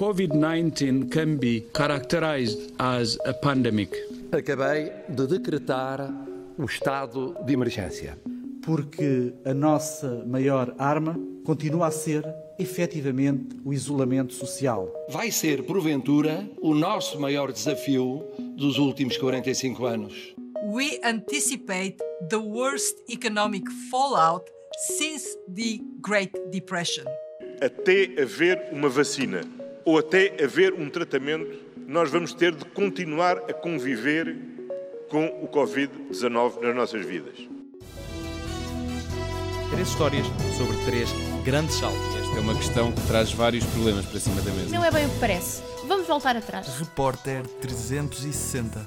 COVID-19 can be characterized as a pandemic. Acabei de decretar o estado de emergência. Porque a nossa maior arma continua a ser, efetivamente, o isolamento social. Vai ser, porventura, o nosso maior desafio dos últimos 45 anos. We anticipate the worst economic fallout since the Great Depression. Até haver uma vacina ou até haver um tratamento, nós vamos ter de continuar a conviver com o Covid-19 nas nossas vidas. Três histórias sobre três grandes saltos. Esta é uma questão que traz vários problemas para cima da mesa. Não é bem o que parece. Vamos voltar atrás. Repórter 360.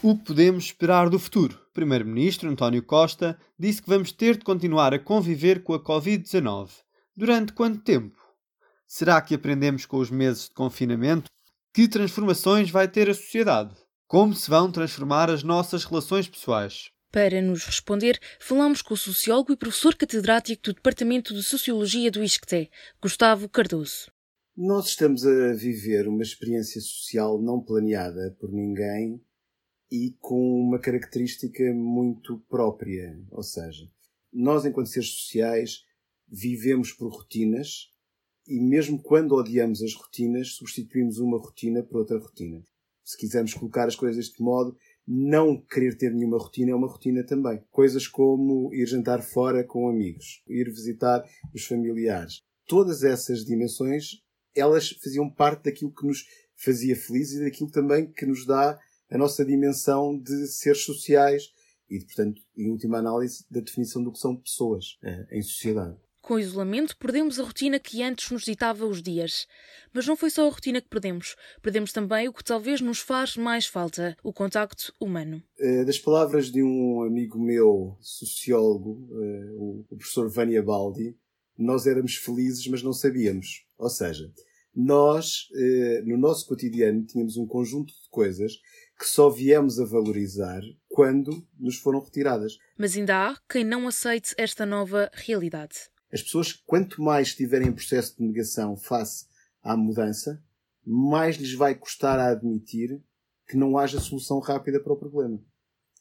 O que podemos esperar do futuro? O Primeiro-Ministro António Costa disse que vamos ter de continuar a conviver com a Covid-19. Durante quanto tempo? Será que aprendemos com os meses de confinamento? Que transformações vai ter a sociedade? Como se vão transformar as nossas relações pessoais? Para nos responder, falamos com o sociólogo e professor catedrático do Departamento de Sociologia do ISCTE, Gustavo Cardoso. Nós estamos a viver uma experiência social não planeada por ninguém e com uma característica muito própria. Ou seja, nós, enquanto seres sociais, vivemos por rotinas e, mesmo quando odiamos as rotinas, substituímos uma rotina por outra rotina. Se quisermos colocar as coisas deste modo, não querer ter nenhuma rotina é uma rotina também. Coisas como ir jantar fora com amigos, ir visitar os familiares. Todas essas dimensões, elas faziam parte daquilo que nos fazia felizes e daquilo também que nos dá a nossa dimensão de seres sociais e, portanto, em última análise, da definição do que são pessoas eh, em sociedade. Com o isolamento, perdemos a rotina que antes nos ditava os dias. Mas não foi só a rotina que perdemos. Perdemos também o que talvez nos faz mais falta: o contacto humano. Eh, das palavras de um amigo meu, sociólogo, eh, o professor Vânia Baldi, nós éramos felizes, mas não sabíamos. Ou seja, nós, no nosso cotidiano, tínhamos um conjunto de coisas que só viemos a valorizar quando nos foram retiradas. Mas ainda há quem não aceite esta nova realidade. As pessoas, quanto mais estiverem em processo de negação face à mudança, mais lhes vai custar a admitir que não haja solução rápida para o problema.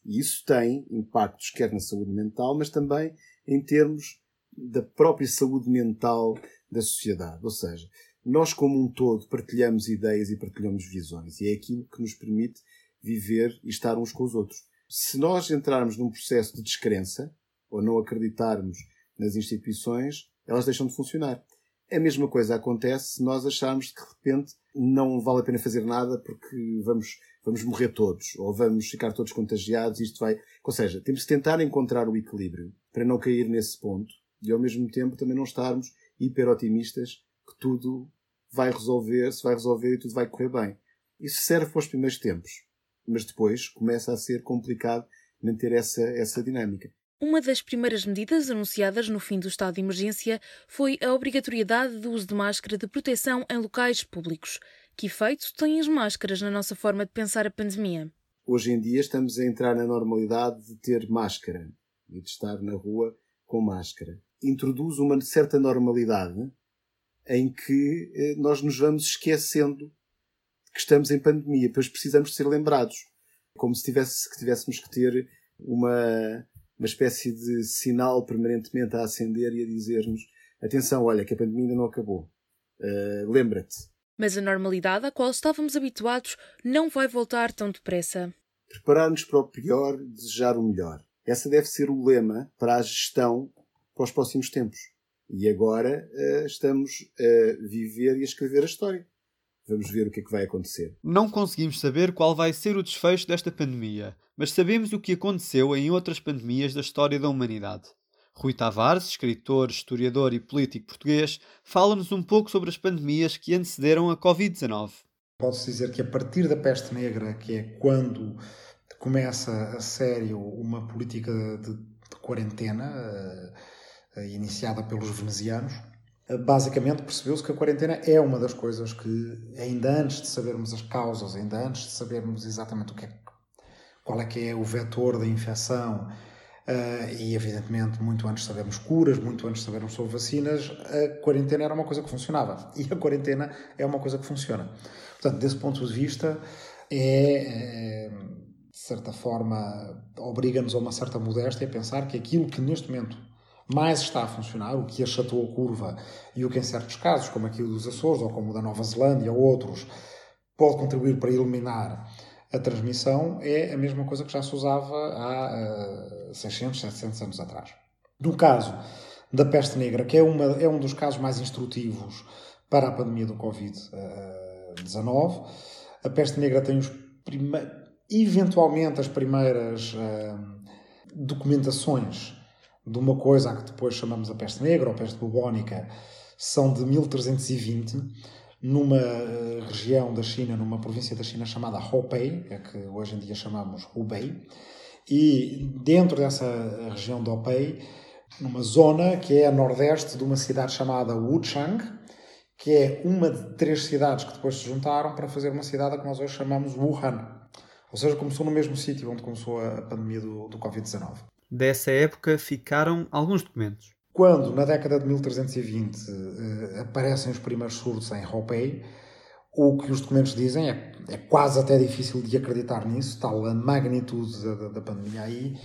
E isso tem impactos quer na saúde mental, mas também em termos da própria saúde mental da sociedade. Ou seja, nós como um todo partilhamos ideias e partilhamos visões e é aquilo que nos permite viver e estar uns com os outros. Se nós entrarmos num processo de descrença, ou não acreditarmos nas instituições, elas deixam de funcionar. A mesma coisa acontece se nós acharmos que de repente não vale a pena fazer nada porque vamos, vamos morrer todos ou vamos ficar todos contagiados. Isto vai. Ou seja, temos de tentar encontrar o equilíbrio para não cair nesse ponto e ao mesmo tempo também não estarmos hiper otimistas que tudo vai resolver, se vai resolver e tudo vai correr bem. Isso serve para os primeiros tempos mas depois começa a ser complicado manter essa, essa dinâmica. Uma das primeiras medidas anunciadas no fim do estado de emergência foi a obrigatoriedade do uso de máscara de proteção em locais públicos. Que efeito têm as máscaras na nossa forma de pensar a pandemia? Hoje em dia estamos a entrar na normalidade de ter máscara e de estar na rua com máscara. Introduz uma certa normalidade em que eh, nós nos vamos esquecendo que estamos em pandemia, pois precisamos ser lembrados. Como se, tivesse, que tivéssemos que ter uma, uma espécie de sinal permanentemente a acender e a dizer-nos: atenção, olha, que a pandemia ainda não acabou. Uh, Lembra-te. Mas a normalidade à qual estávamos habituados não vai voltar tão depressa. Preparar-nos para o pior, desejar o melhor. Essa deve ser o lema para a gestão para os próximos tempos. E agora uh, estamos a viver e a escrever a história. Vamos ver o que é que vai acontecer. Não conseguimos saber qual vai ser o desfecho desta pandemia, mas sabemos o que aconteceu em outras pandemias da história da humanidade. Rui Tavares, escritor, historiador e político português, fala-nos um pouco sobre as pandemias que antecederam a Covid-19. Posso dizer que a partir da peste negra, que é quando começa a sério uma política de, de quarentena, uh, uh, iniciada pelos venezianos, basicamente percebeu-se que a quarentena é uma das coisas que, ainda antes de sabermos as causas, ainda antes de sabermos exatamente o que é, qual é que é o vetor da infecção, Uh, e evidentemente, muito antes sabemos curas, muito antes sabemos sobre vacinas, a quarentena era uma coisa que funcionava. E a quarentena é uma coisa que funciona. Portanto, desse ponto de vista, é, é de certa forma, obriga-nos a uma certa modéstia a pensar que aquilo que neste momento mais está a funcionar, o que achatou a curva e o que em certos casos, como aqui o dos Açores ou como o da Nova Zelândia ou outros, pode contribuir para eliminar a transmissão, é a mesma coisa que já se usava há uh, 600, 700 anos atrás. No caso da peste negra, que é, uma, é um dos casos mais instrutivos para a pandemia do Covid-19, a peste negra tem os eventualmente as primeiras uh, documentações de uma coisa que depois chamamos a peste negra ou peste bubónica, são de 1320, numa uh, região da China, numa província da China chamada Hubei, é que hoje em dia chamamos Hubei, e dentro dessa região de Hubei, numa zona que é a nordeste de uma cidade chamada Wuchang, que é uma de três cidades que depois se juntaram para fazer uma cidade que nós hoje chamamos Wuhan. Ou seja, começou no mesmo sítio onde começou a pandemia do, do Covid-19 dessa época ficaram alguns documentos. Quando, na década de 1320, eh, aparecem os primeiros surdos em Hopei, o que os documentos dizem é, é quase até difícil de acreditar nisso, tal a magnitude da, da pandemia aí,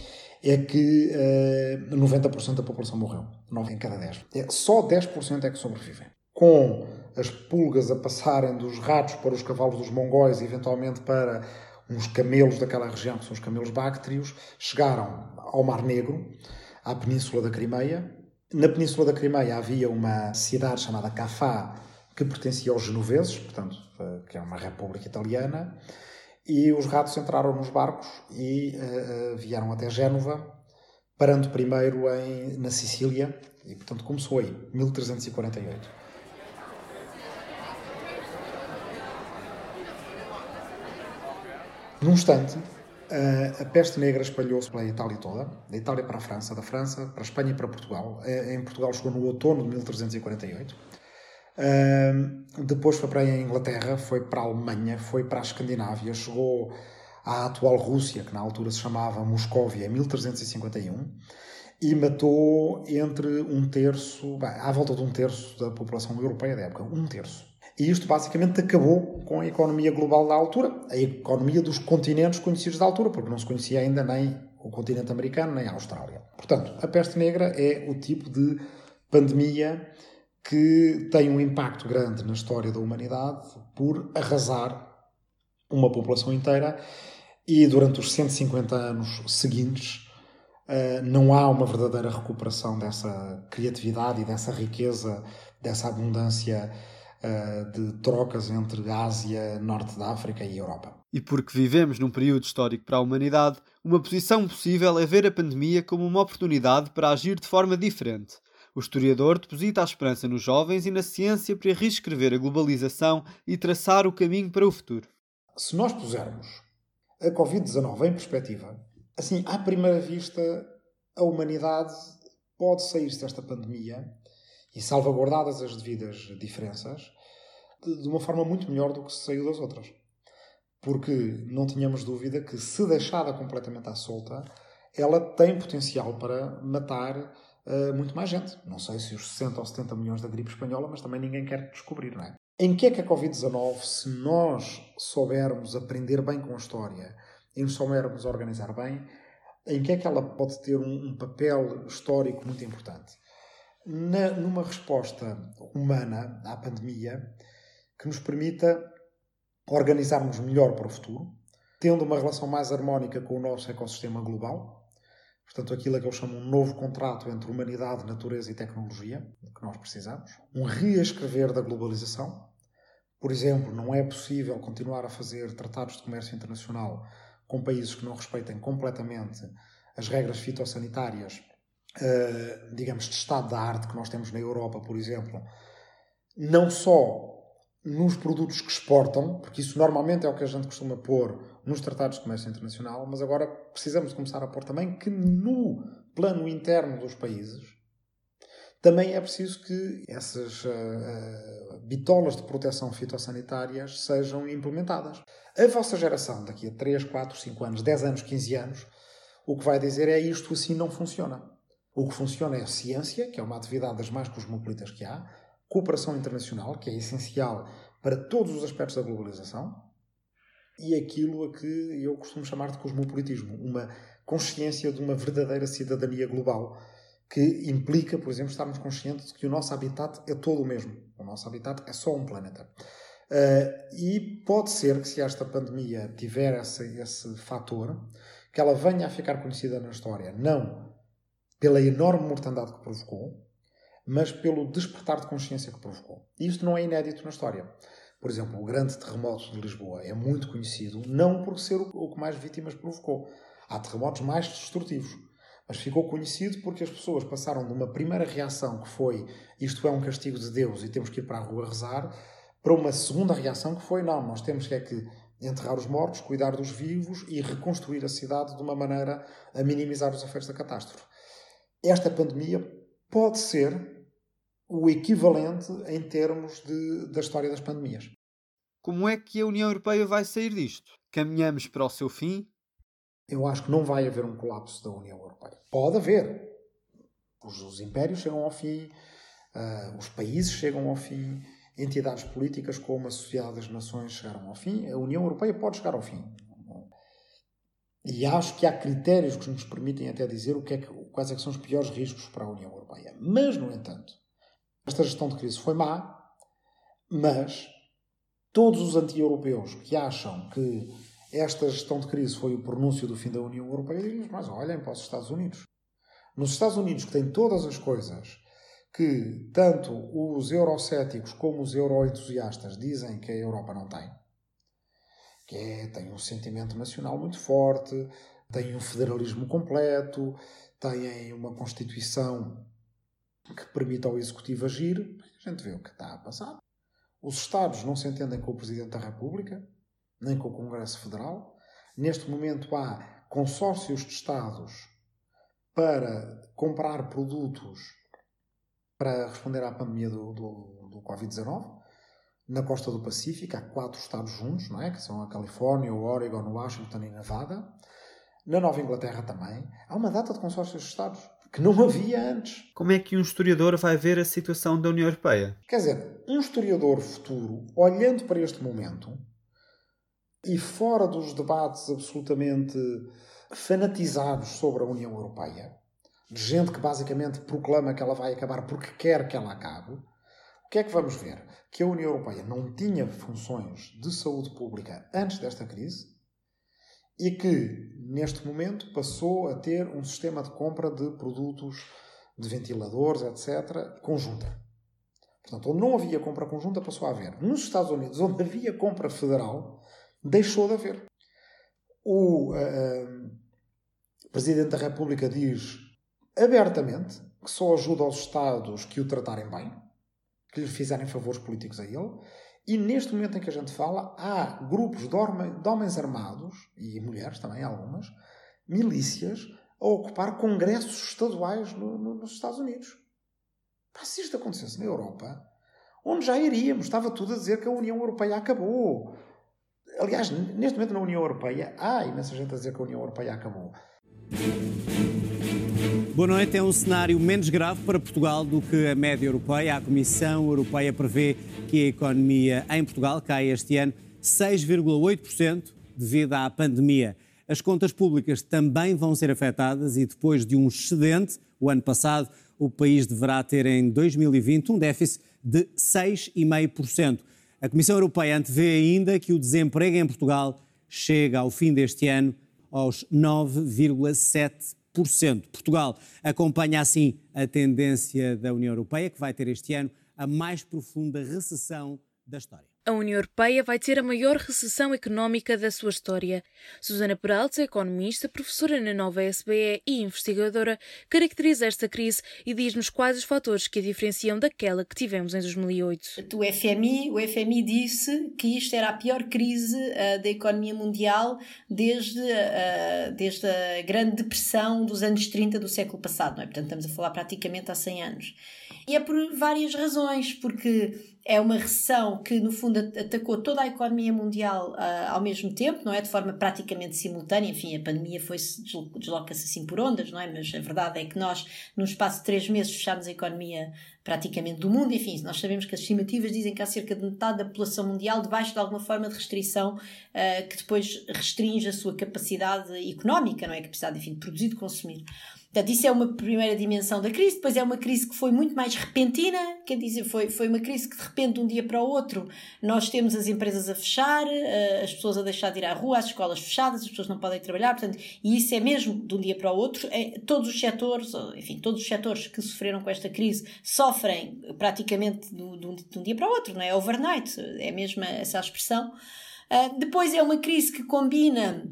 é que eh, 90% da população morreu. 9 em cada 10. É, só 10% é que sobrevivem. Com as pulgas a passarem dos ratos para os cavalos dos mongóis e eventualmente para uns camelos daquela região, que são os camelos báctrios, chegaram ao Mar Negro, à Península da Crimeia. Na Península da Crimeia havia uma cidade chamada Cafá, que pertencia aos genoveses, portanto, eh, que é uma república italiana, e os ratos entraram nos barcos e uh, vieram até Génova, parando primeiro em, na Sicília, e portanto começou aí, 1348. Num instante, a peste negra espalhou-se pela Itália toda, da Itália para a França, da França para a Espanha e para Portugal. Em Portugal chegou no outono de 1348. Depois foi para a Inglaterra, foi para a Alemanha, foi para a Escandinávia, chegou à atual Rússia, que na altura se chamava Moscóvia, em 1351, e matou entre um terço, bem, à volta de um terço da população europeia da época, um terço. E isto basicamente acabou com a economia global da altura, a economia dos continentes conhecidos da altura, porque não se conhecia ainda nem o continente americano nem a Austrália. Portanto, a peste negra é o tipo de pandemia que tem um impacto grande na história da humanidade por arrasar uma população inteira e durante os 150 anos seguintes eh, não há uma verdadeira recuperação dessa criatividade e dessa riqueza, dessa abundância de trocas entre Ásia, Norte da África e Europa. E porque vivemos num período histórico para a humanidade, uma posição possível é ver a pandemia como uma oportunidade para agir de forma diferente. O historiador deposita a esperança nos jovens e na ciência para reescrever a globalização e traçar o caminho para o futuro. Se nós pusermos a Covid-19 em perspectiva, assim, à primeira vista, a humanidade pode sair desta pandemia e salvaguardadas as devidas diferenças, de uma forma muito melhor do que se saiu das outras. Porque não tínhamos dúvida que, se deixada completamente à solta, ela tem potencial para matar uh, muito mais gente. Não sei se os 60 ou 70 milhões da gripe espanhola, mas também ninguém quer descobrir, não é? Em que é que a Covid-19, se nós soubermos aprender bem com a história e nos soubermos organizar bem, em que é que ela pode ter um, um papel histórico muito importante? Na, numa resposta humana à pandemia que nos permita organizarmos melhor para o futuro, tendo uma relação mais harmónica com o nosso ecossistema global. Portanto, aquilo é que eu chamo um novo contrato entre humanidade, natureza e tecnologia, que nós precisamos. Um reescrever da globalização. Por exemplo, não é possível continuar a fazer tratados de comércio internacional com países que não respeitem completamente as regras fitossanitárias uh, digamos, de estado da arte que nós temos na Europa, por exemplo, não só nos produtos que exportam, porque isso normalmente é o que a gente costuma pôr nos tratados de comércio internacional, mas agora precisamos começar a pôr também que no plano interno dos países também é preciso que essas uh, uh, bitolas de proteção fitossanitárias sejam implementadas. A vossa geração, daqui a 3, 4, 5 anos, 10 anos, 15 anos, o que vai dizer é isto assim não funciona. O que funciona é a ciência, que é uma atividade das mais cosmopolitas que há, cooperação internacional, que é essencial para todos os aspectos da globalização, e aquilo a que eu costumo chamar de cosmopolitismo, uma consciência de uma verdadeira cidadania global, que implica, por exemplo, estarmos conscientes de que o nosso habitat é todo o mesmo. O nosso habitat é só um planeta. Uh, e pode ser que, se esta pandemia tiver esse, esse fator, que ela venha a ficar conhecida na história, não pela enorme mortandade que provocou, mas pelo despertar de consciência que provocou. E isto não é inédito na história. Por exemplo, o grande terremoto de Lisboa é muito conhecido não por ser o que mais vítimas provocou. Há terremotos mais destrutivos. Mas ficou conhecido porque as pessoas passaram de uma primeira reação que foi isto é um castigo de Deus e temos que ir para a rua rezar, para uma segunda reação que foi não, nós temos que é que enterrar os mortos, cuidar dos vivos e reconstruir a cidade de uma maneira a minimizar os efeitos da catástrofe. Esta pandemia pode ser o equivalente em termos de, da história das pandemias. Como é que a União Europeia vai sair disto? Caminhamos para o seu fim? Eu acho que não vai haver um colapso da União Europeia. Pode haver. Os, os impérios chegam ao fim, uh, os países chegam ao fim, entidades políticas como a Sociedade das Nações chegaram ao fim, a União Europeia pode chegar ao fim. E acho que há critérios que nos permitem até dizer o que é que, quais é são os piores riscos para a União Europeia. Mas, no entanto, esta gestão de crise foi má, mas todos os anti-europeus que acham que esta gestão de crise foi o pronúncio do fim da União Europeia, dizem mas olhem para os Estados Unidos. Nos Estados Unidos, que têm todas as coisas que tanto os eurocéticos como os euroentusiastas dizem que a Europa não tem, que é, tem um sentimento nacional muito forte, tem um federalismo completo, têm uma Constituição que permita ao Executivo agir, a gente vê o que está a passar. Os Estados não se entendem com o Presidente da República, nem com o Congresso Federal. Neste momento há consórcios de Estados para comprar produtos para responder à pandemia do, do, do Covid-19. Na costa do Pacífico há quatro estados juntos, não é? que são a Califórnia, o Oregon, o Washington e Nevada. Na Nova Inglaterra também. Há uma data de consórcios de Estados que não havia antes. Como é que um historiador vai ver a situação da União Europeia? Quer dizer, um historiador futuro, olhando para este momento e fora dos debates absolutamente fanatizados sobre a União Europeia, de gente que basicamente proclama que ela vai acabar porque quer que ela acabe, o que é que vamos ver? Que a União Europeia não tinha funções de saúde pública antes desta crise e que, neste momento, passou a ter um sistema de compra de produtos, de ventiladores, etc., conjunta. Portanto, onde não havia compra conjunta, passou a haver. Nos Estados Unidos, onde havia compra federal, deixou de haver. O uh, Presidente da República diz abertamente que só ajuda aos Estados que o tratarem bem, que lhe fizerem favores políticos a ele, e neste momento em que a gente fala, há grupos de, homens armados, e mulheres também, algumas, milícias, a ocupar congressos estaduais no, no, nos Estados Unidos. Pá, se isto acontecesse na Europa, onde já iríamos? Estava tudo a dizer que a União Europeia acabou. Aliás, neste momento na União Europeia, há imensa gente a dizer que a União Europeia acabou. Boa noite. É um cenário menos grave para Portugal do que a média europeia. A Comissão Europeia prevê que a economia em Portugal cai este ano 6,8% devido à pandemia. As contas públicas também vão ser afetadas e depois de um excedente, o ano passado, o país deverá ter em 2020 um déficit de 6,5%. A Comissão Europeia antevê ainda que o desemprego em Portugal chega ao fim deste ano aos 9,7%. Portugal acompanha assim a tendência da União Europeia, que vai ter este ano a mais profunda recessão da história. A União Europeia vai ter a maior recessão económica da sua história. Susana Peralta, economista, professora na nova SBE e investigadora, caracteriza esta crise e diz-nos quais os fatores que a diferenciam daquela que tivemos em 2008. O FMI, o FMI disse que isto era a pior crise uh, da economia mundial desde, uh, desde a Grande Depressão dos anos 30 do século passado. Não é? Portanto, estamos a falar praticamente há 100 anos. E é por várias razões, porque é uma recessão que, no fundo, atacou toda a economia mundial uh, ao mesmo tempo, não é? De forma praticamente simultânea. Enfim, a pandemia foi-se, desloca-se assim por ondas, não é? Mas a verdade é que nós, num espaço de três meses, fechámos a economia praticamente do mundo. Enfim, nós sabemos que as estimativas dizem que há cerca de metade da população mundial debaixo de alguma forma de restrição uh, que depois restringe a sua capacidade económica, não é? Capacidade, enfim, de produzir, de consumir. Portanto, isso é uma primeira dimensão da crise. Depois é uma crise que foi muito mais repentina, quer dizer, foi, foi uma crise que de repente, de um dia para o outro, nós temos as empresas a fechar, uh, as pessoas a deixar de ir à rua, as escolas fechadas, as pessoas não podem trabalhar, portanto, e isso é mesmo de um dia para o outro. É, todos os setores, enfim, todos os setores que sofreram com esta crise sofrem praticamente de, um, de um dia para o outro, não é? Overnight, é mesmo essa a expressão. Uh, depois é uma crise que combina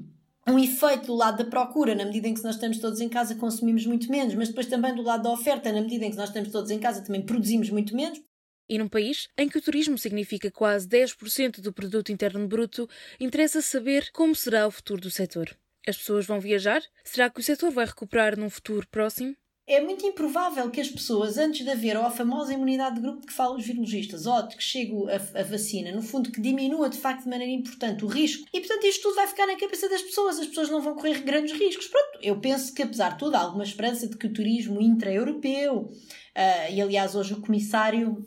um efeito do lado da procura, na medida em que nós estamos todos em casa consumimos muito menos, mas depois também do lado da oferta, na medida em que nós estamos todos em casa também produzimos muito menos. E num país em que o turismo significa quase 10% do produto interno bruto, interessa saber como será o futuro do setor. As pessoas vão viajar? Será que o setor vai recuperar num futuro próximo? É muito improvável que as pessoas, antes de haver a famosa imunidade de grupo que falam os virologistas, ou de que chegue a, a, vacina, no fundo, que diminua de facto de maneira importante o risco, e portanto isto tudo vai ficar na cabeça das pessoas, as pessoas não vão correr grandes riscos. Pronto, eu penso que apesar de tudo há alguma esperança de que o turismo intra-europeu, uh, e aliás hoje o comissário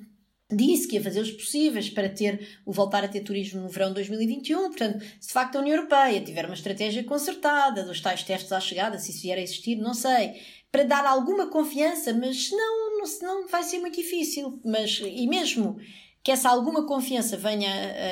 disse que ia fazer os possíveis para ter o voltar a ter turismo no verão de 2021. Portanto, se de facto a União Europeia tiver uma estratégia concertada dos tais testes à chegada, se isso vier a existir, não sei para dar alguma confiança, mas senão, não, senão vai ser muito difícil. Mas, e mesmo que essa alguma confiança venha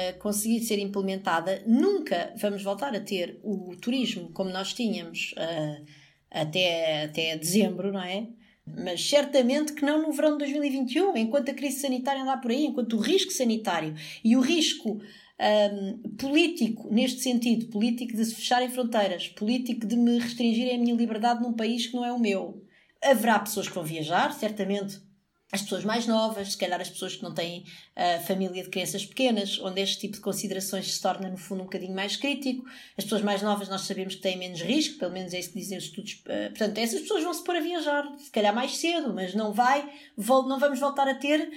a conseguir ser implementada, nunca vamos voltar a ter o turismo como nós tínhamos uh, até, até dezembro, não é? Mas certamente que não no verão de 2021, enquanto a crise sanitária andar por aí, enquanto o risco sanitário e o risco um, político, neste sentido, político de se fecharem fronteiras, político de me restringirem a minha liberdade num país que não é o meu. Haverá pessoas que vão viajar, certamente as pessoas mais novas, se calhar as pessoas que não têm uh, família de crianças pequenas, onde este tipo de considerações se torna, no fundo, um bocadinho mais crítico. As pessoas mais novas nós sabemos que têm menos risco, pelo menos é isso que dizem os estudos. Uh, portanto, essas pessoas vão se pôr a viajar, se calhar mais cedo, mas não vai, não vamos voltar a ter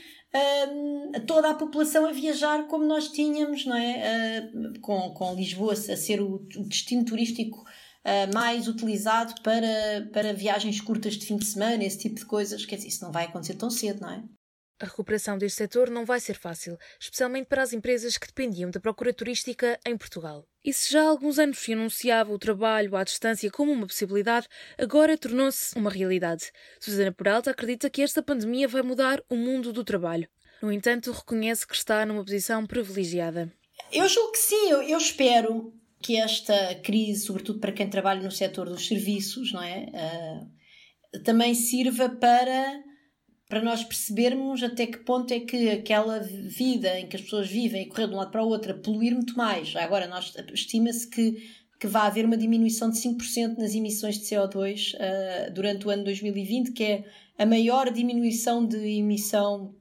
toda a população a viajar como nós tínhamos, não é? Uh, com, com Lisboa a ser o, o destino turístico uh, mais utilizado para, para viagens curtas de fim de semana, esse tipo de coisas. Quer dizer, isso não vai acontecer tão cedo, não é? A recuperação deste setor não vai ser fácil, especialmente para as empresas que dependiam da procura turística em Portugal. E se já há alguns anos se anunciava o trabalho à distância como uma possibilidade, agora tornou-se uma realidade. Susana Peralta acredita que esta pandemia vai mudar o mundo do trabalho. No entanto, reconhece que está numa posição privilegiada. Eu julgo que sim, eu, eu espero que esta crise, sobretudo para quem trabalha no setor dos serviços, não é? Uh, também sirva para para nós percebermos até que ponto é que aquela vida em que as pessoas vivem e correr de um lado para o outro a poluir muito mais. Agora, nós estima-se que, que vai haver uma diminuição de 5% nas emissões de CO2 uh, ah, durante o ano 2020, que é a maior diminuição de emissão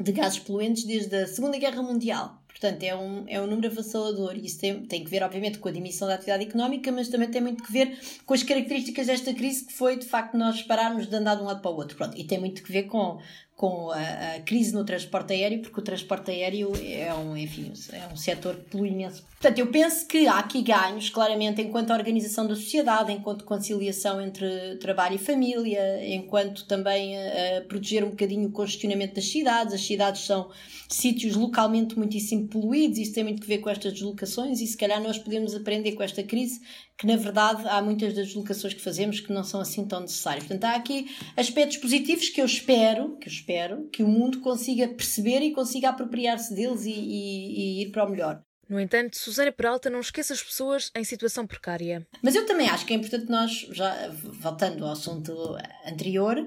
de gases poluentes desde a Segunda Guerra Mundial. Portanto, é um, é um número avassalador e isso tem, tem que ver, obviamente, com a dimensão da atividade económica, mas também tem muito que ver com as características desta crise, que foi, de facto, nós pararmos de andar de um lado para o outro. Pronto, e tem muito que ver com, com a, a, crise no transporte aéreo, porque o transporte aéreo é um, enfim, é um setor que polui imenso. Portanto, eu penso que há aqui ganhos, claramente, enquanto organização da sociedade, enquanto conciliação entre trabalho e família, enquanto também a proteger um bocadinho o congestionamento das cidades. As cidades são sítios localmente muitíssimo poluídos, isso tem muito que ver com estas deslocações e se calhar nós podemos aprender com esta crise que na verdade há muitas das deslocações que fazemos que não são assim tão necessárias. Portanto, há aqui aspectos positivos que eu espero, que eu espero que o mundo consiga perceber e consiga apropriar-se deles e, e, e ir para o melhor. No entanto, Susana Peralta não esquece as pessoas em situação precária. Mas eu também acho que é importante nós, já voltando ao assunto anterior,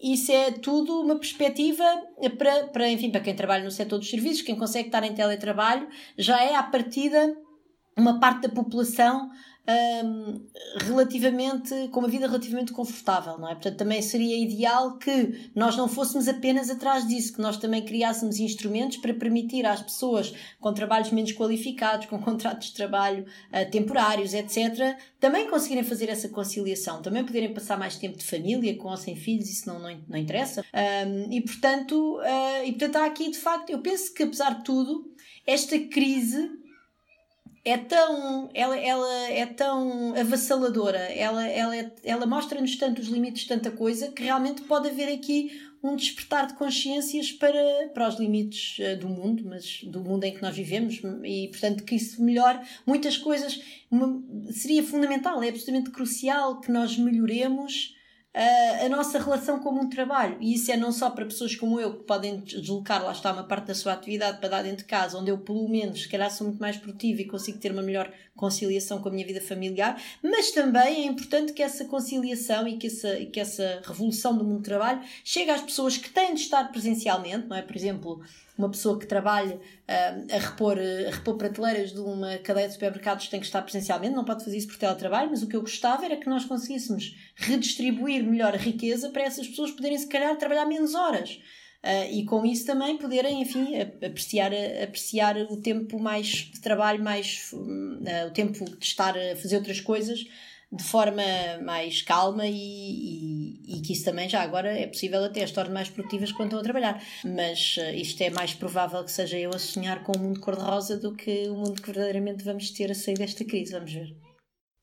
isso é tudo uma perspectiva para, para, enfim, para quem trabalha no setor dos serviços, quem consegue estar em teletrabalho, já é à partida uma parte da população um, relativamente, com uma vida relativamente confortável, não é? Portanto, também seria ideal que nós não fôssemos apenas atrás disso, que nós também criássemos instrumentos para permitir às pessoas com trabalhos menos qualificados, com contratos de trabalho uh, temporários, etc., também conseguirem fazer essa conciliação, também poderem passar mais tempo de família, com ou sem filhos, isso não, não, não interessa. Um, e, portanto, uh, e portanto, há aqui, de facto, eu penso que apesar de tudo, esta crise é tão, ela, ela é tão avassaladora, ela, ela, ela mostra-nos tanto os limites de tanta coisa que realmente pode haver aqui um despertar de consciências para, para os limites uh, do mundo, mas do mundo em que nós vivemos, e portanto que isso melhore muitas coisas. Seria fundamental, é absolutamente crucial que nós melhoremos uh, a nossa relação como um trabalho. E isso é não só para pessoas como eu, que podem deslocar, lá está, uma parte da sua atividade para dar dentro de casa, onde eu, pelo menos, se calhar sou muito mais produtiva e consigo ter uma melhor conciliação com a minha vida familiar, mas também é importante que essa conciliação e que essa, que essa revolução do mundo do trabalho chegue às pessoas que têm de estar presencialmente, não é? Por exemplo, uma pessoa que trabalha uh, a, repor, a repor prateleiras de uma cadeia de supermercados tem que estar presencialmente, não pode fazer isso por teletrabalho, mas o que eu gostava era que nós conseguíssemos redistribuir melhor a riqueza para essas pessoas poderem, se calhar, trabalhar menos horas. Uh, e com isso também poderem, enfim, apreciar, apreciar o tempo mais de trabalho, mais uh, o tempo de estar a fazer outras coisas de forma mais calma e, e, e, que isso também já agora é possível até as torne mais produtivas quando estão a trabalhar. Mas uh, isto é mais provável que seja eu a sonhar com o um mundo cor-de-rosa do que o mundo que verdadeiramente vamos ter a sair desta crise. Vamos ver.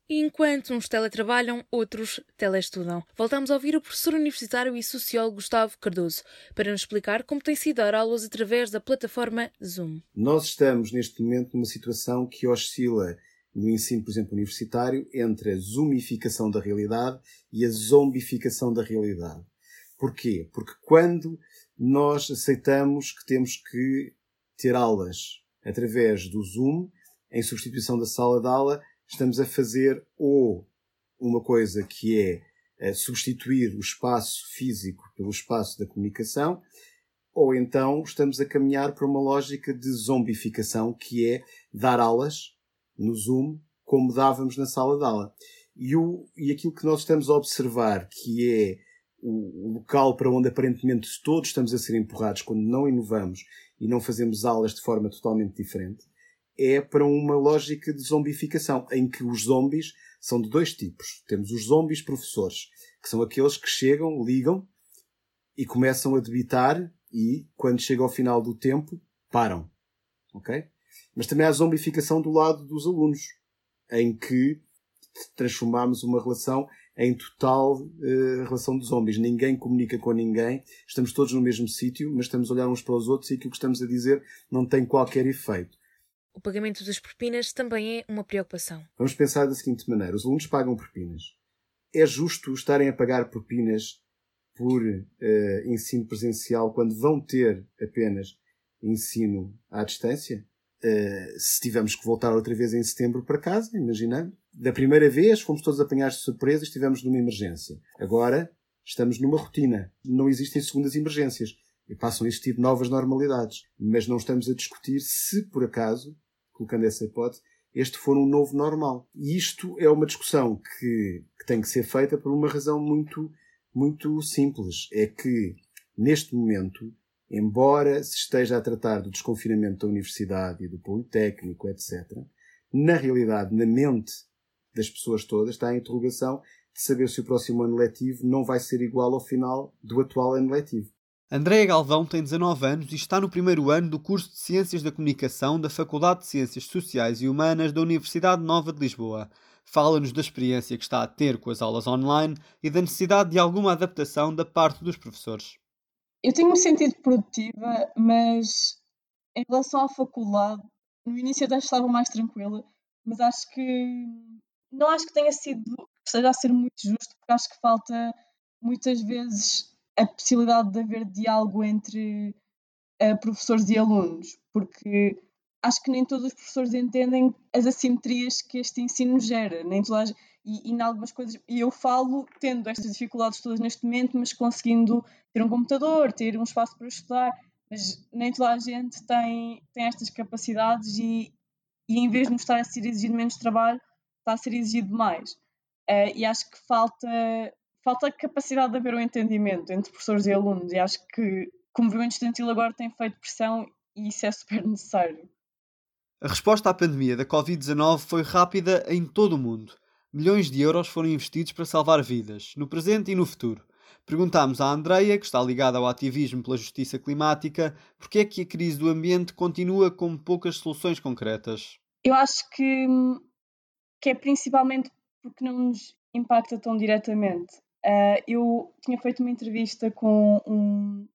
enquanto uns teletrabalham, outros telestudam. Voltamos a ouvir o professor universitário e sociólogo Gustavo Cardoso para nos explicar como tem sido dar aulas através da plataforma Zoom. Nós estamos neste momento numa situação que oscila no ensino, por exemplo, universitário, entre a zoomificação da realidade e a zombificação da realidade. Porquê? Porque quando nós aceitamos que temos que ter aulas através do Zoom, em substituição da sala de aula, estamos a fazer ou uma coisa que é, é substituir o espaço físico pelo espaço da comunicação, ou então estamos a caminhar para uma lógica de zombificação, que é dar aulas no Zoom como dávamos na sala de aula. E, o, e aquilo que nós estamos a observar, que é o, o local para onde aparentemente todos estamos a ser empurrados quando não inovamos e não fazemos aulas de forma totalmente diferente, é para uma lógica de zombificação, em que os zombies são de dois tipos. Temos os zombies professores, que são aqueles que chegam, ligam e começam a debitar e, quando chega ao final do tempo, param. Ok? Mas também há a zombificação do lado dos alunos, em que transformamos uma relação em total uh, relação de zombies. Ninguém comunica com ninguém, estamos todos no mesmo sítio, mas estamos a olhar uns para os outros e aquilo que estamos a dizer não tem qualquer efeito. O pagamento das propinas também é uma preocupação. Vamos pensar da seguinte maneira: os alunos pagam propinas. É justo estarem a pagar propinas por uh, ensino presencial quando vão ter apenas ensino à distância? Uh, se tivermos que voltar outra vez em setembro para casa, imaginando. Da primeira vez fomos todos apanhados de surpresa e estivemos numa emergência. Agora estamos numa rotina. Não existem segundas emergências. E passam a existir novas normalidades. Mas não estamos a discutir se, por acaso, colocando essa hipótese, este for um novo normal. E isto é uma discussão que, que tem que ser feita por uma razão muito, muito simples. É que, neste momento, embora se esteja a tratar do desconfinamento da universidade e do politécnico, etc., na realidade, na mente das pessoas todas, está a interrogação de saber se o próximo ano letivo não vai ser igual ao final do atual ano letivo. Andréa Galvão tem 19 anos e está no primeiro ano do curso de Ciências da Comunicação da Faculdade de Ciências Sociais e Humanas da Universidade Nova de Lisboa. Fala-nos da experiência que está a ter com as aulas online e da necessidade de alguma adaptação da parte dos professores. Eu tenho-me sentido produtiva, mas em relação à faculdade, no início até estava mais tranquila, mas acho que não acho que tenha sido, que esteja a ser muito justo, porque acho que falta muitas vezes a possibilidade de haver diálogo entre uh, professores e alunos, porque acho que nem todos os professores entendem as assimetrias que este ensino gera, nem todas, e, e em algumas coisas, e eu falo tendo estas dificuldades todas neste momento, mas conseguindo ter um computador, ter um espaço para estudar, mas nem toda a gente tem, tem estas capacidades e, e em vez de nos estar a ser exigido menos trabalho, está a ser exigido mais. Uh, e acho que falta, falta a capacidade de haver um entendimento entre professores e alunos, e acho que, o movimento estudantil agora tem feito pressão e isso é super necessário. A resposta à pandemia da Covid-19 foi rápida em todo o mundo. Milhões de euros foram investidos para salvar vidas, no presente e no futuro. Perguntámos à Andreia, que está ligada ao ativismo pela justiça climática, porque é que a crise do ambiente continua com poucas soluções concretas. Eu acho que, que é principalmente porque não nos impacta tão diretamente. Uh, eu tinha feito uma entrevista com um,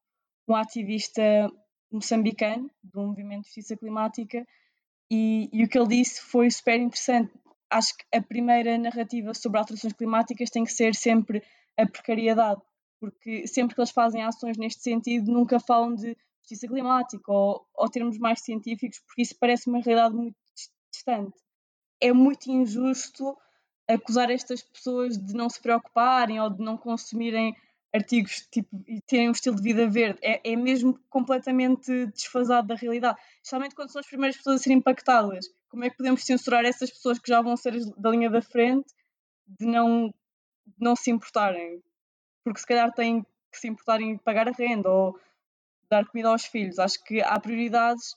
um ativista moçambicano do movimento de justiça climática e, e, o que ele disse foi super interessante. Acho que a primeira narrativa sobre alterações climáticas tem que ser sempre a precariedade, porque sempre que eles fazem ações neste sentido nunca falam de justiça climática ou, ou termos mais científicos, porque isso parece uma realidade muito distante. É muito injusto acusar estas pessoas de não se preocuparem ou de não consumirem artigos tipo, e terem um estilo de vida verde. É, é mesmo completamente desfasado da realidade. Especialmente quando são as primeiras pessoas a serem impactadas. Como é que podemos censurar essas pessoas que já vão ser da linha da frente de não, de não se importarem? Porque se calhar têm que se importarem em pagar a renda ou dar comida aos filhos. Acho que há prioridades.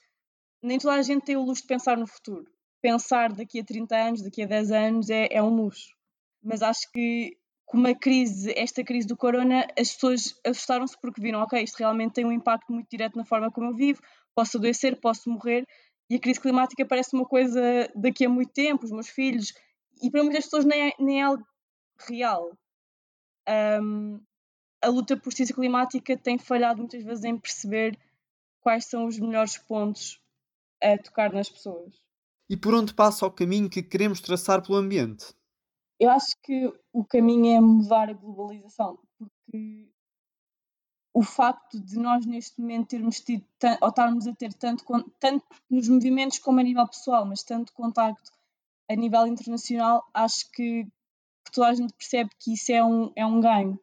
Nem toda a gente tem o luxo de pensar no futuro pensar daqui a 30 anos, daqui a 10 anos é, é um luxo. Mas acho que com uma crise, esta crise do corona, as pessoas assustaram-se porque viram, ok, isto realmente tem um impacto muito direto na forma como eu vivo, posso adoecer, posso morrer, e a crise climática parece uma coisa daqui a muito tempo, os meus filhos, e para muitas pessoas nem é, nem é algo real. Um, a luta por justiça climática tem falhado muitas vezes em perceber quais são os melhores pontos a tocar nas pessoas e por onde passa o caminho que queremos traçar pelo ambiente? Eu acho que o caminho é mudar a globalização, porque o facto de nós neste momento termos tido, ou estarmos a ter tanto, tanto nos movimentos como a nível pessoal, mas tanto contacto a nível internacional, acho que, que toda a gente percebe que isso é um, é um ganho.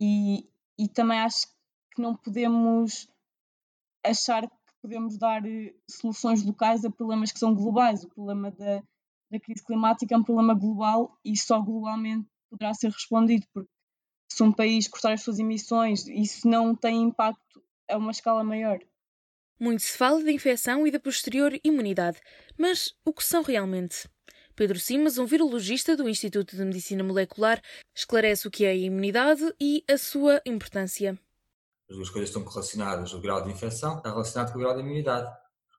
E, e também acho que não podemos achar podemos dar eh, soluções locais a problemas que são globais. O problema da, da crise climática é um problema global e só globalmente poderá ser respondido, porque se um país cortar as suas emissões, isso não tem impacto a uma escala maior. Muito se fala da infecção e da posterior imunidade, mas o que são realmente? Pedro Simas, um virologista do Instituto de Medicina Molecular, esclarece o que é a imunidade e a sua importância as duas coisas estão correlacionadas. O grau de infecção está relacionado com o grau de imunidade.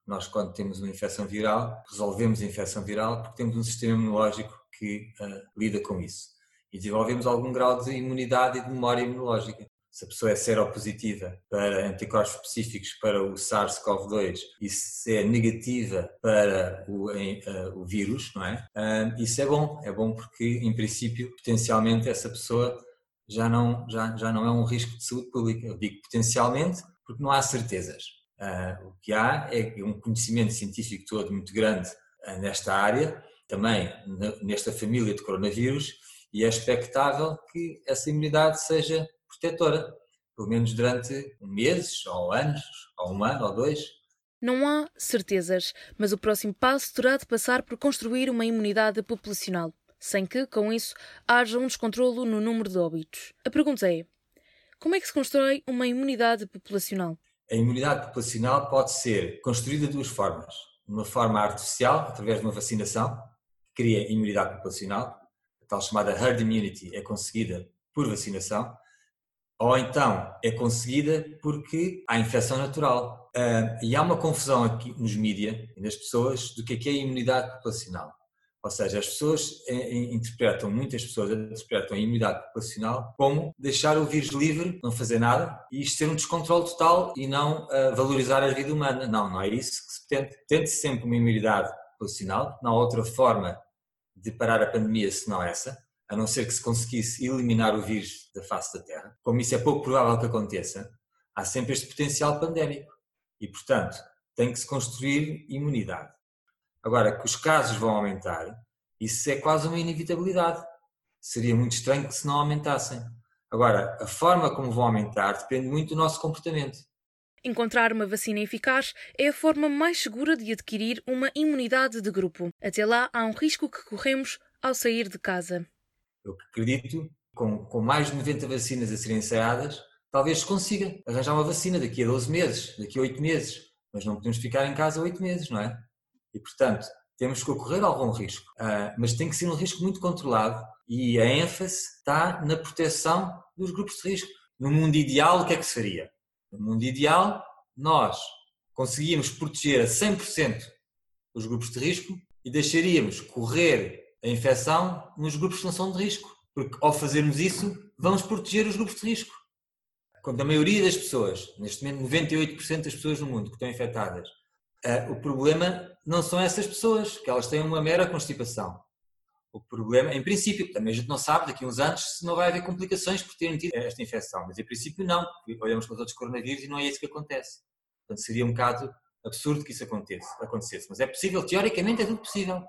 Nós, quando temos uma infecção viral, resolvemos a infecção viral porque temos um sistema imunológico que uh, lida com isso. E desenvolvemos algum grau de imunidade e de memória imunológica. Se a pessoa é seropositiva para anticorpos específicos para o SARS-CoV-2 e se é negativa para o, uh, o vírus, não é? Uh, isso é bom. É bom porque, em princípio, potencialmente essa pessoa já não, já, já não é um risco de saúde pública. Eu digo potencialmente porque não há certezas. Uh, o que há é um conhecimento científico todo muito grande uh, nesta área, também nesta família de coronavírus, e é expectável que essa imunidade seja protetora, pelo menos durante meses, ou anos, ou um ano, ou dois. Não há certezas, mas o próximo passo terá de passar por construir uma imunidade populacional sem que, com isso, haja um descontrolo no número de óbitos. A pergunta é: como é que se constrói uma imunidade populacional? A imunidade populacional pode ser construída de duas formas. Uma forma artificial, através de uma vacinação, que cria imunidade populacional, a tal chamada herd immunity é conseguida por vacinação, ou então é conseguida porque há infecção natural. Uh, e há uma confusão aqui nos mídias e nas pessoas do que é, que é a imunidade populacional. Ou seja, as pessoas interpretam, muitas pessoas interpretam a imunidade populacional como deixar o vírus livre, não fazer nada e isto ser um descontrole total e não uh, valorizar a vida humana. Não, não é isso que se tente. Tente sempre uma imunidade populacional, não há outra forma de parar a pandemia senão essa, a não ser que se conseguisse eliminar o vírus da face da Terra. Como isso é pouco provável que aconteça, há sempre este potencial pandémico e, portanto, tem que se construir imunidade. Agora, que os casos vão aumentar, isso é quase uma inevitabilidade. Seria muito estranho que se não aumentassem. Agora, a forma como vão aumentar depende muito do nosso comportamento. Encontrar uma vacina eficaz é a forma mais segura de adquirir uma imunidade de grupo. Até lá, há um risco que corremos ao sair de casa. Eu acredito, com, com mais de 90 vacinas a serem ensaiadas, talvez se consiga arranjar uma vacina daqui a 12 meses, daqui a 8 meses. Mas não podemos ficar em casa 8 meses, não é? E, portanto, temos que correr algum risco, uh, mas tem que ser um risco muito controlado e a ênfase está na proteção dos grupos de risco. No mundo ideal, o que é que se faria? No mundo ideal, nós conseguíamos proteger a 100% os grupos de risco e deixaríamos correr a infecção nos grupos que não são de risco. Porque ao fazermos isso, vamos proteger os grupos de risco. Quando a maioria das pessoas, neste momento 98% das pessoas no mundo que estão infectadas, uh, o problema não são essas pessoas, que elas têm uma mera constipação. O problema, em princípio, também a gente não sabe daqui a uns anos se não vai haver complicações por terem tido esta infecção, mas em princípio não, porque olhamos para os outros coronavírus e não é isso que acontece. Portanto, seria um bocado absurdo que isso acontecesse. Mas é possível, teoricamente é tudo possível.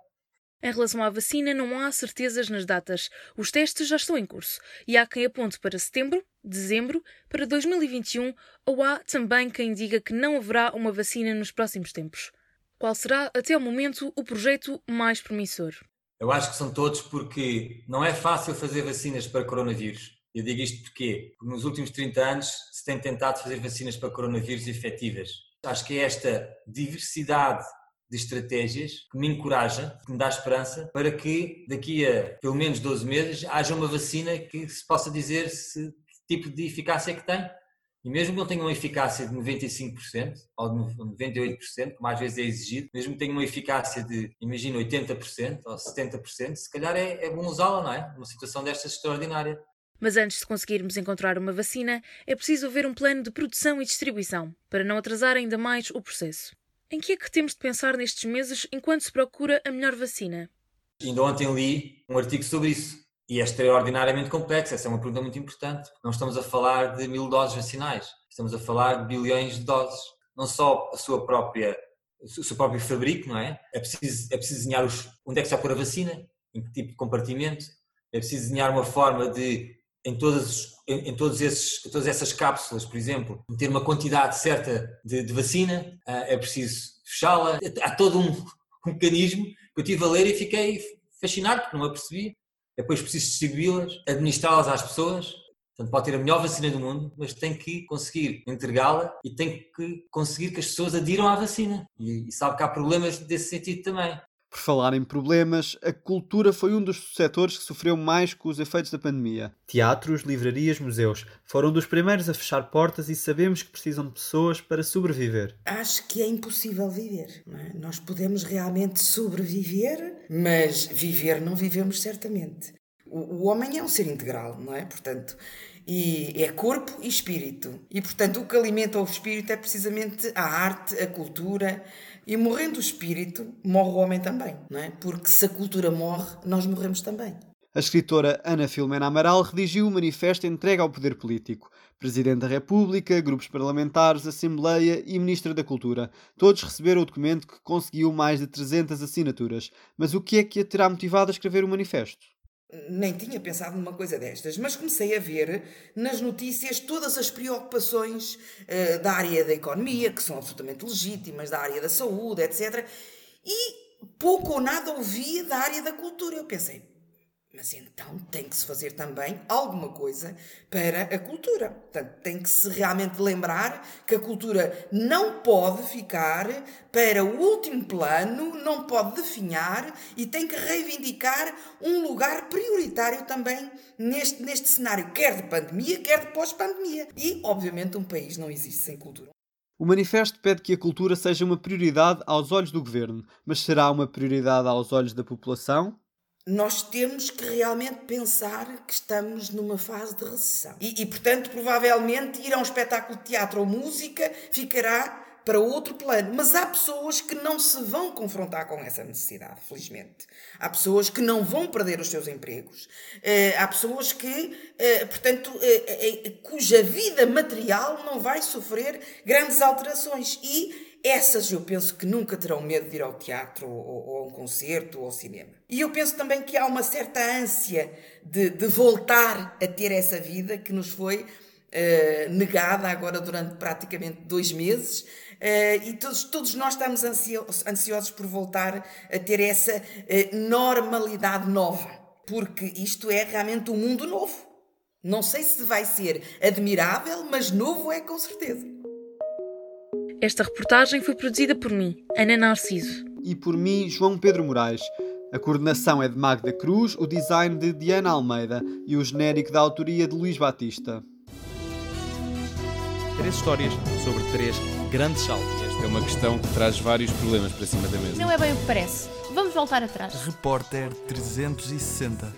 Em relação à vacina, não há certezas nas datas. Os testes já estão em curso e há quem aponte para setembro, dezembro, para 2021 ou há também quem diga que não haverá uma vacina nos próximos tempos. Qual será, até o momento, o projeto mais promissor? Eu acho que são todos porque não é fácil fazer vacinas para coronavírus. Eu digo isto porque, porque nos últimos 30 anos se tem tentado fazer vacinas para coronavírus efetivas. Acho que é esta diversidade de estratégias que me encoraja, que me dá esperança para que daqui a pelo menos 12 meses haja uma vacina que se possa dizer se, que tipo de eficácia é que tem. E mesmo que não tenha uma eficácia de 95% ou de 98%, como às vezes é exigido, mesmo que tenha uma eficácia de, imagina, 80% ou 70%, se calhar é, é bom usá-la, não é? Numa situação destas extraordinária. Mas antes de conseguirmos encontrar uma vacina, é preciso haver um plano de produção e distribuição, para não atrasar ainda mais o processo. Em que é que temos de pensar nestes meses enquanto se procura a melhor vacina? Ainda ontem li um artigo sobre isso e é extraordinariamente complexo. Essa é uma pergunta muito importante. Não estamos a falar de mil doses vacinais, estamos a falar de bilhões de doses. Não só a sua própria, o seu próprio fabrico, não é? É preciso, é preciso desenhar os, onde é que se vai pôr a vacina, em que tipo de compartimento. É preciso desenhar uma forma de em, todas, em, em todos esses, todas essas cápsulas, por exemplo, ter uma quantidade certa de, de vacina, uh, é preciso fechá-la. Há todo um, um, mecanismo que eu tive a ler e fiquei fascinado porque não a percebi. Depois preciso distribuí-las, administrá-las às pessoas. Portanto, pode ter a melhor vacina do mundo, mas tem que conseguir entregá-la e tem que conseguir que as pessoas adiram à vacina. E, e sabe que há problemas desse sentido também. Por falar em problemas, a cultura foi um dos setores que sofreu mais com os efeitos da pandemia. Teatros, livrarias, museus foram dos primeiros a fechar portas e sabemos que precisam de pessoas para sobreviver. Acho que é impossível viver. É? Nós podemos realmente sobreviver, mas viver não vivemos certamente. O, o homem é um ser integral, não é? Portanto, e é corpo e espírito. E portanto, o que alimenta o espírito é precisamente a arte, a cultura, e morrendo o espírito, morre o homem também, não é? Porque se a cultura morre, nós morremos também. A escritora Ana Filomena Amaral redigiu o manifesto entregue ao poder político. Presidente da República, grupos parlamentares, Assembleia e Ministra da Cultura. Todos receberam o documento que conseguiu mais de 300 assinaturas. Mas o que é que a terá motivado a escrever o manifesto? Nem tinha pensado numa coisa destas, mas comecei a ver nas notícias todas as preocupações uh, da área da economia, que são absolutamente legítimas, da área da saúde, etc. E pouco ou nada ouvia da área da cultura. Eu pensei, mas então tem que se fazer também alguma coisa para a cultura. Portanto, tem que se realmente lembrar que a cultura não pode ficar para o último plano, não pode definhar e tem que reivindicar um lugar prioritário também neste, neste cenário, quer de pandemia, quer de pós-pandemia. E, obviamente, um país não existe sem cultura. O manifesto pede que a cultura seja uma prioridade aos olhos do governo, mas será uma prioridade aos olhos da população? Nós temos que realmente pensar que estamos numa fase de recessão. E, e, portanto, provavelmente ir a um espetáculo de teatro ou música ficará para outro plano. Mas há pessoas que não se vão confrontar com essa necessidade, felizmente. Há pessoas que não vão perder os seus empregos. Uh, há pessoas que, uh, portanto, uh, cuja vida material não vai sofrer grandes alterações. E essas eu penso que nunca terão medo de ir ao teatro ou, ou a um concerto ou ao cinema. E eu penso também que há uma certa ânsia de, de voltar a ter essa vida que nos foi uh, negada agora durante praticamente dois meses. Uh, e todos, todos nós estamos ansiosos por voltar a ter essa uh, normalidade nova, porque isto é realmente um mundo novo. Não sei se vai ser admirável, mas novo é com certeza. Esta reportagem foi produzida por mim, Ana Narciso. E por mim, João Pedro Moraes. A coordenação é de Magda Cruz, o design de Diana Almeida e o genérico da autoria de Luís Batista. Três histórias sobre três grandes saltos. Esta é uma questão que traz vários problemas para cima da mesa. Não é bem o que parece. Vamos voltar atrás. Repórter 360.